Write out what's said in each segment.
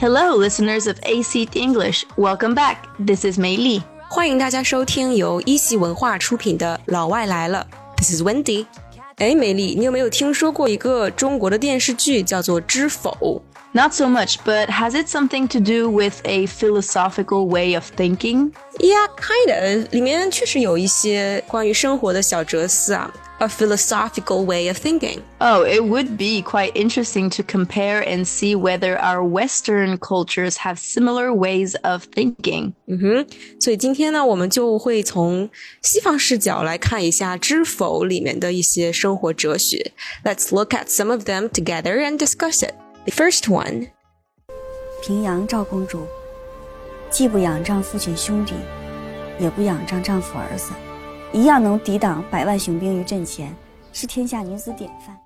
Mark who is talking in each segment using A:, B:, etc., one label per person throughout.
A: Hello, listeners of AC English. Welcome back. This is Mei Li.
B: 欢迎大家收听由一席文化出品的《老外来了》。This is Wendi。哎，梅莉，你有没有听说过一个中国的电视剧叫做《知否》
A: ？Not so much, but has it something to do with a philosophical way of thinking?
B: Yeah, kind of. 里面确实有一些关于生活的小哲思啊。a philosophical way of thinking.
A: Oh, it would be quite interesting to compare and see whether our Western cultures have similar ways of thinking. Mm-hmm.
B: 嗯哼，所以今天呢，我们就会从西方视角来看一下《知否》里面的一些生活哲学。Let's look at some of them together and discuss it. The first one.
C: 平阳昭公主，既不仰仗父亲兄弟，也不仰仗丈夫儿子。一样能抵挡百万雄兵于阵前，是天下女子典范。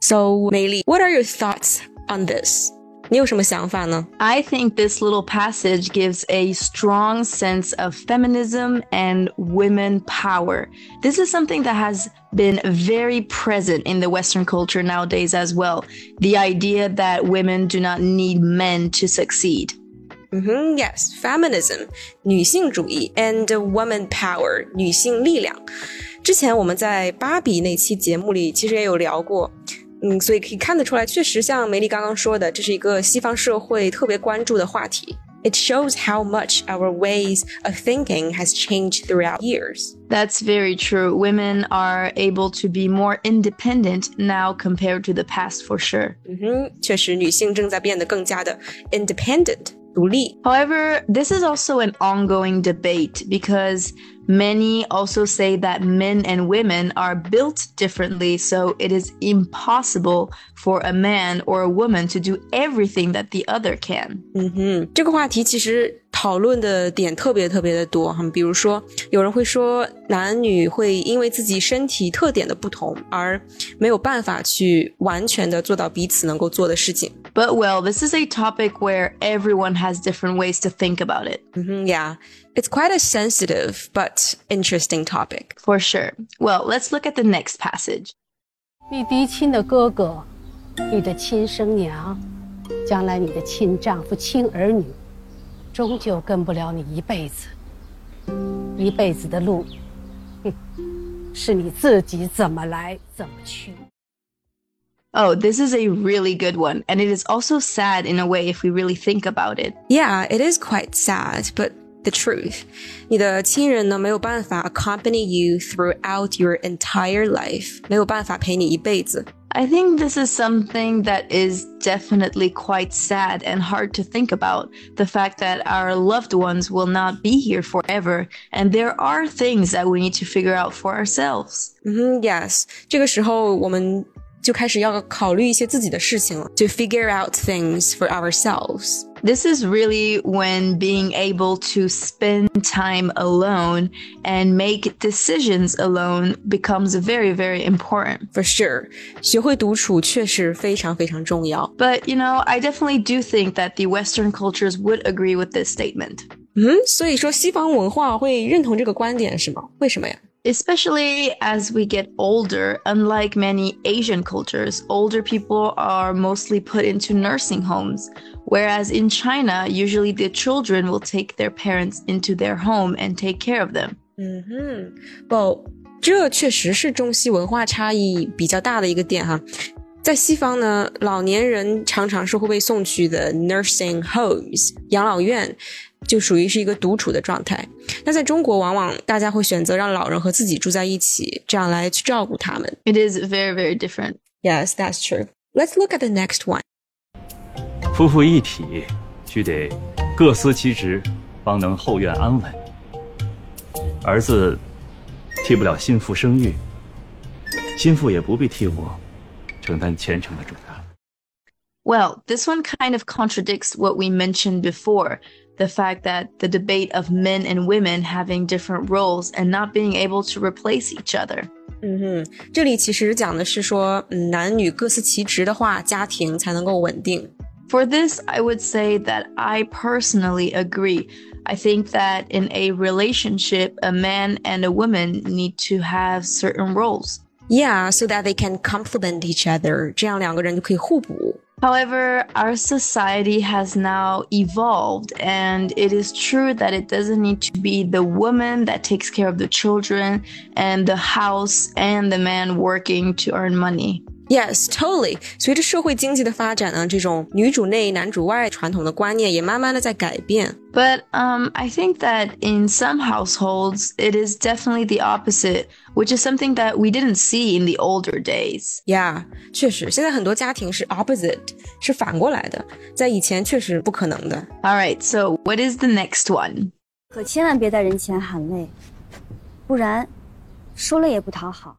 B: So, Meili, what are your thoughts on this? 你有什么想法呢?
A: I think this little passage gives a strong sense of feminism and women power. This is something that has been very present in the Western culture nowadays as well. The idea that women do not need men to succeed.
B: Mm-hmm, yes, feminism, 女性主义 and woman power，女性力量。之前我们在芭比那期节目里其实也有聊过，嗯，所以可以看得出来，确实像梅莉刚刚说的，这是一个西方社会特别关注的话题。It shows how much our ways of thinking has changed throughout years.
A: That's very true. Women are able to be more independent now compared to the past for sure.
B: Mm-hmm, independent。独立。
A: However, this is also an ongoing debate because many also say that men and women are built differently, so it is impossible for a man or a woman to do everything that the other can.
B: 嗯哼，这个话题其实 讨论的点特别特别的多哈，比如说有人会说男女会因为自己身体特点的不同而没有办法去完全的做到彼此能够做的事情。
A: But well, this is a topic where everyone has different ways to think about it.
B: Mm -hmm, yeah, it's quite a sensitive but interesting topic.
A: For sure. Well, let's look at the next passage.
D: 你嫡亲的哥哥，你的亲生娘，将来你的亲丈夫、亲儿女。终究跟不了你一辈子，一辈子的路，哼，是你自己怎么来怎么去。
A: Oh, this is a really good one. And it is also sad in a way if we really think about it.
B: Yeah, it is quite sad, but the truth. 你的亲人呢没有办法 accompany you throughout your entire life，没有办法陪你一辈子。
A: I think this is something that is definitely quite sad and hard to think about. The fact that our loved ones will not be here forever, and there are things that we need to figure out for ourselves.
B: Mm -hmm, yes，这个时候我们就开始要考虑一些自己的事情了，to figure out things for ourselves.
A: This is really when being able to spend time alone and make decisions alone becomes very, very important.
B: For sure. 学会独处确实非常非常重要.
A: But, you know, I definitely do think that the Western cultures would agree with this statement.
B: 嗯，所以说西方文化会认同这个观点是吗？为什么呀
A: ？Especially as we get older, unlike many Asian cultures, older people are mostly put into nursing homes, whereas in China, usually the children will take their parents into their home and take care of them.
B: 嗯哼，不，这确实是中西文化差异比较大的一个点哈。在西方呢，老年人常常是会被送去的 nursing homes 养老院， 就属于是一个独处的状态。那在中国，往往大家会选择让老人和自己住在一起，这样来去照顾他们。
A: It is very, very different.
B: Yes, that's true. Let's look at the next one.
E: 夫妇一体，须得各司其职，方能后院安稳。儿子替不了心腹生育，心腹也不必替我承担虔诚的重担。
A: Well, this one kind of contradicts what we mentioned before the fact that the debate of men and women having different roles and not being able to replace each other.
B: 嗯哼，这里其实讲的是说，嗯，男女各司其职的话，家庭才能够稳定。
A: For this, I would say that I personally agree. I think that in a relationship, a man and a woman need to have certain roles.
B: Yeah, so that they can complement each other. 这样两个人就可以互补。
A: However, our society has now evolved, and it is true that it doesn't need to be the woman that takes care of the children and the house and the man working to earn money.
B: Yes, totally. 随着社会经济的发展呢，这种女主内男主外传统的观念也慢慢的在改变。
A: But um, I think that in some households, it is definitely the opposite, which is something that we didn't see in the older days.
B: Yeah，确实，现在很多家庭是 opposite，是反过来的，在以前确实不可能的。
A: All right, so what is the next one?
C: 可千万别在人前喊累，不然说了也不讨好。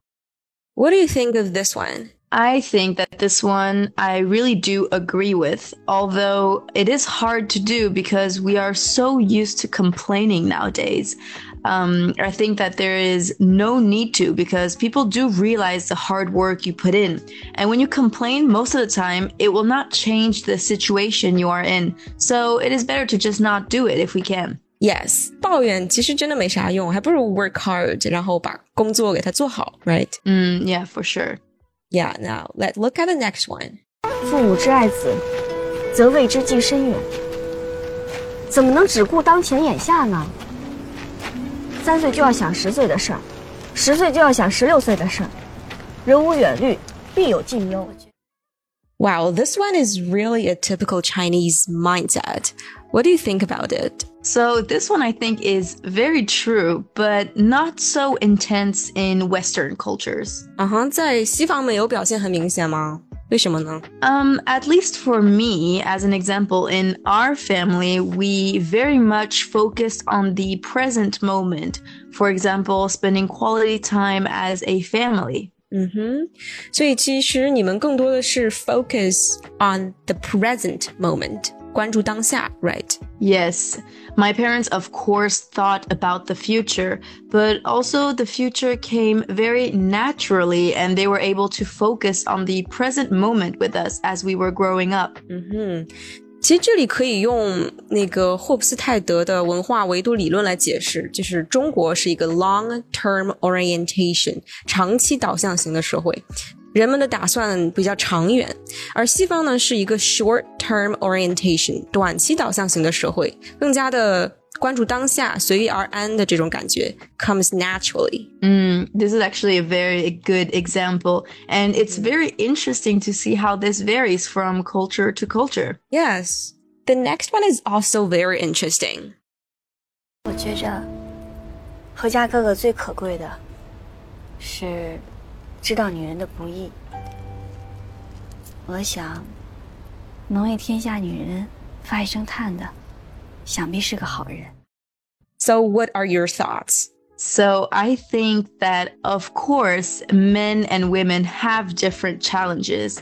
B: What do you think of this one?
A: I think that this one I really do agree with, although it is hard to do because we are so used to complaining nowadays. Um, I think that there is no need to because people do realize the hard work you put in. And when you complain, most of the time, it will not change the situation you are in. So it is better to just not do it if we can.
B: Yes，抱怨其实真的没啥用，还不如 work hard，然后把工作给它做好，right？
A: Mm, yeah, for sure.
B: Yeah, now let's look at the next one.
C: 父母之爱子，则为之计深远。怎么能只顾当前眼下呢？三岁就要想十岁的事儿，十岁就要想十六岁的事儿。人无远虑，必有近忧。
B: Wow, this one is really a typical Chinese mindset. What do you think about it?
A: So this one I think is very true, but not so intense in Western cultures.
B: 啊哈，在西方没有表现很明显吗？为什么呢？
A: Um, at least for me, as an example, in our family, we very much focused on the present moment. For example, spending quality time as a family.
B: 嗯哼，所以其实你们更多的是 focus on the present moment， 关注当下，right？
A: Yes, my parents, of course, thought about the future, but also the future came very naturally and they were able to focus on the present moment with us as we were growing up.
B: 嗯哼，其实这里可以用那个霍布斯泰德的文化维度理论来解释，就是中国是一个 long term orientation 长期导向型的社会。 人们的打算比较长远，而西方呢是一个 short-term orientation 短期导向型的社会，更加的。关注当下、随遇而安的这种感觉 comes naturally.
A: This is actually a very good example, and it's very interesting to see how this varies from culture to culture.
B: Yes, the next one is also very interesting.
C: 我觉着，贺家哥哥最可贵的是知道女人的不易。我想，能为天下女人发一声叹的，想必是个好人。
B: So, what are your thoughts?
A: So I think that, of course, men and women have different challenges,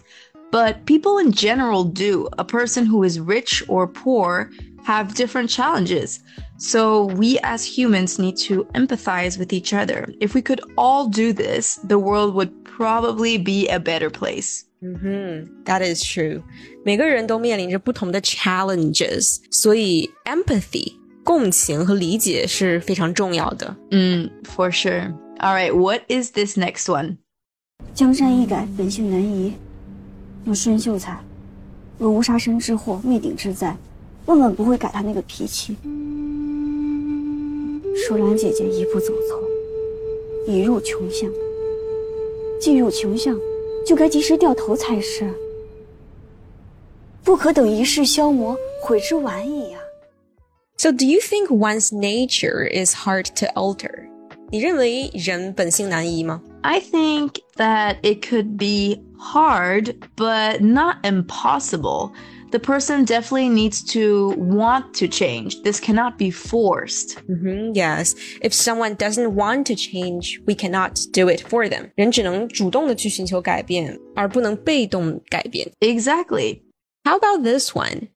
A: but people in general do. A person who is rich or poor have different challenges. So we as humans need to empathize with each other. If we could all do this, the world would probably be a better place.
B: 嗯哼，That is true。每个人都面临着不同的 challenges，所以 empathy 共情和理解是非常重要的。
A: Mm, for sure. All right, what is this next one?
C: 江山易改，本性难移。若孙秀才，若无杀身之祸，灭顶之灾，万万不会改他那个脾气。 淑兰姐姐一步走错，已入穷巷。进入穷巷，就该及时掉头才是，不可等一世消磨，悔之晚矣呀、
B: So, do you think one's nature is hard to alter？你认为人本性难移吗
A: ？I think that it could be hard, but not impossible. the person definitely needs to want to change. This cannot be forced.
B: Mm -hmm, yes. If someone doesn't want to change, we cannot do it for them. 人只能主动的去寻求改变，而不能被动改变。
A: Exactly.
B: How about this one?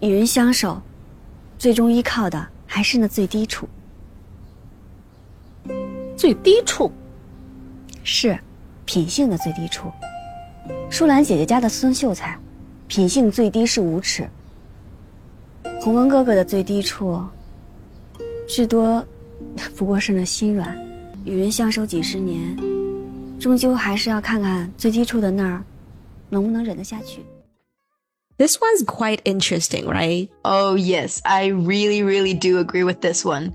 C: 与人相守，最终依靠的还是那最低处。
D: 最低处，
C: 是品性的最低处。淑兰姐姐家的孙秀才。品性最低是无耻。弘文哥哥的最低处，至多不过是那心软。与人相守几十年，终究还是要看看最低处的那儿，能不能忍得下去。
B: This one's quite interesting, right?
A: Oh, yes. I really, really do agree with this one.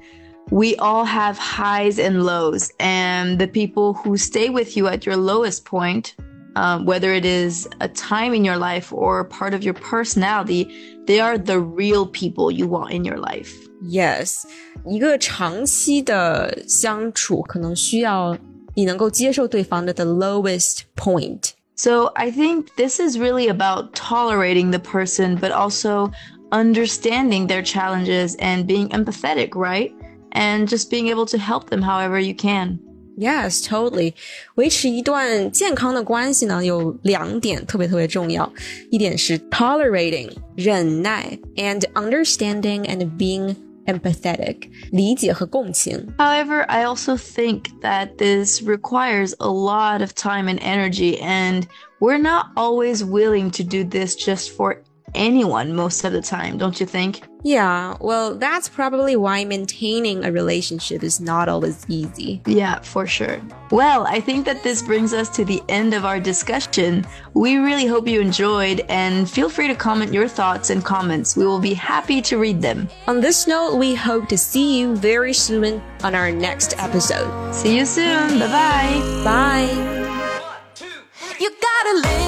A: We all have highs and lows, and the people who stay with you at your lowest point um, whether it is a time in your life or part of your personality, they are the real people you want in your life.
B: Yes，一个长期的相处可能需要你能够接受对方的 the lowest point。
A: So I think this is really about tolerating the person, but also understanding their challenges and being empathetic, right? And just being able to help them however you can.
B: Yes, totally. 维持一段健康的关系呢，有两点特别特别重要。一点是 tolerating 忍耐，and understanding and being empathetic 理解和共情。
A: However, I also think that this requires a lot of time and energy, and we're not always willing to do this just for anyone most of the time, don't you think?
B: Yeah, well, that's probably why maintaining a relationship is not always easy.
A: Yeah, for sure. Well, I think that this brings us to the end of our discussion. We really hope you enjoyed, and feel free to comment your thoughts and comments. We will be happy to read them.
B: On this note, we hope to see you very soon on our next episode.
A: See you soon. Bye bye.
B: Bye.
F: You gotta live.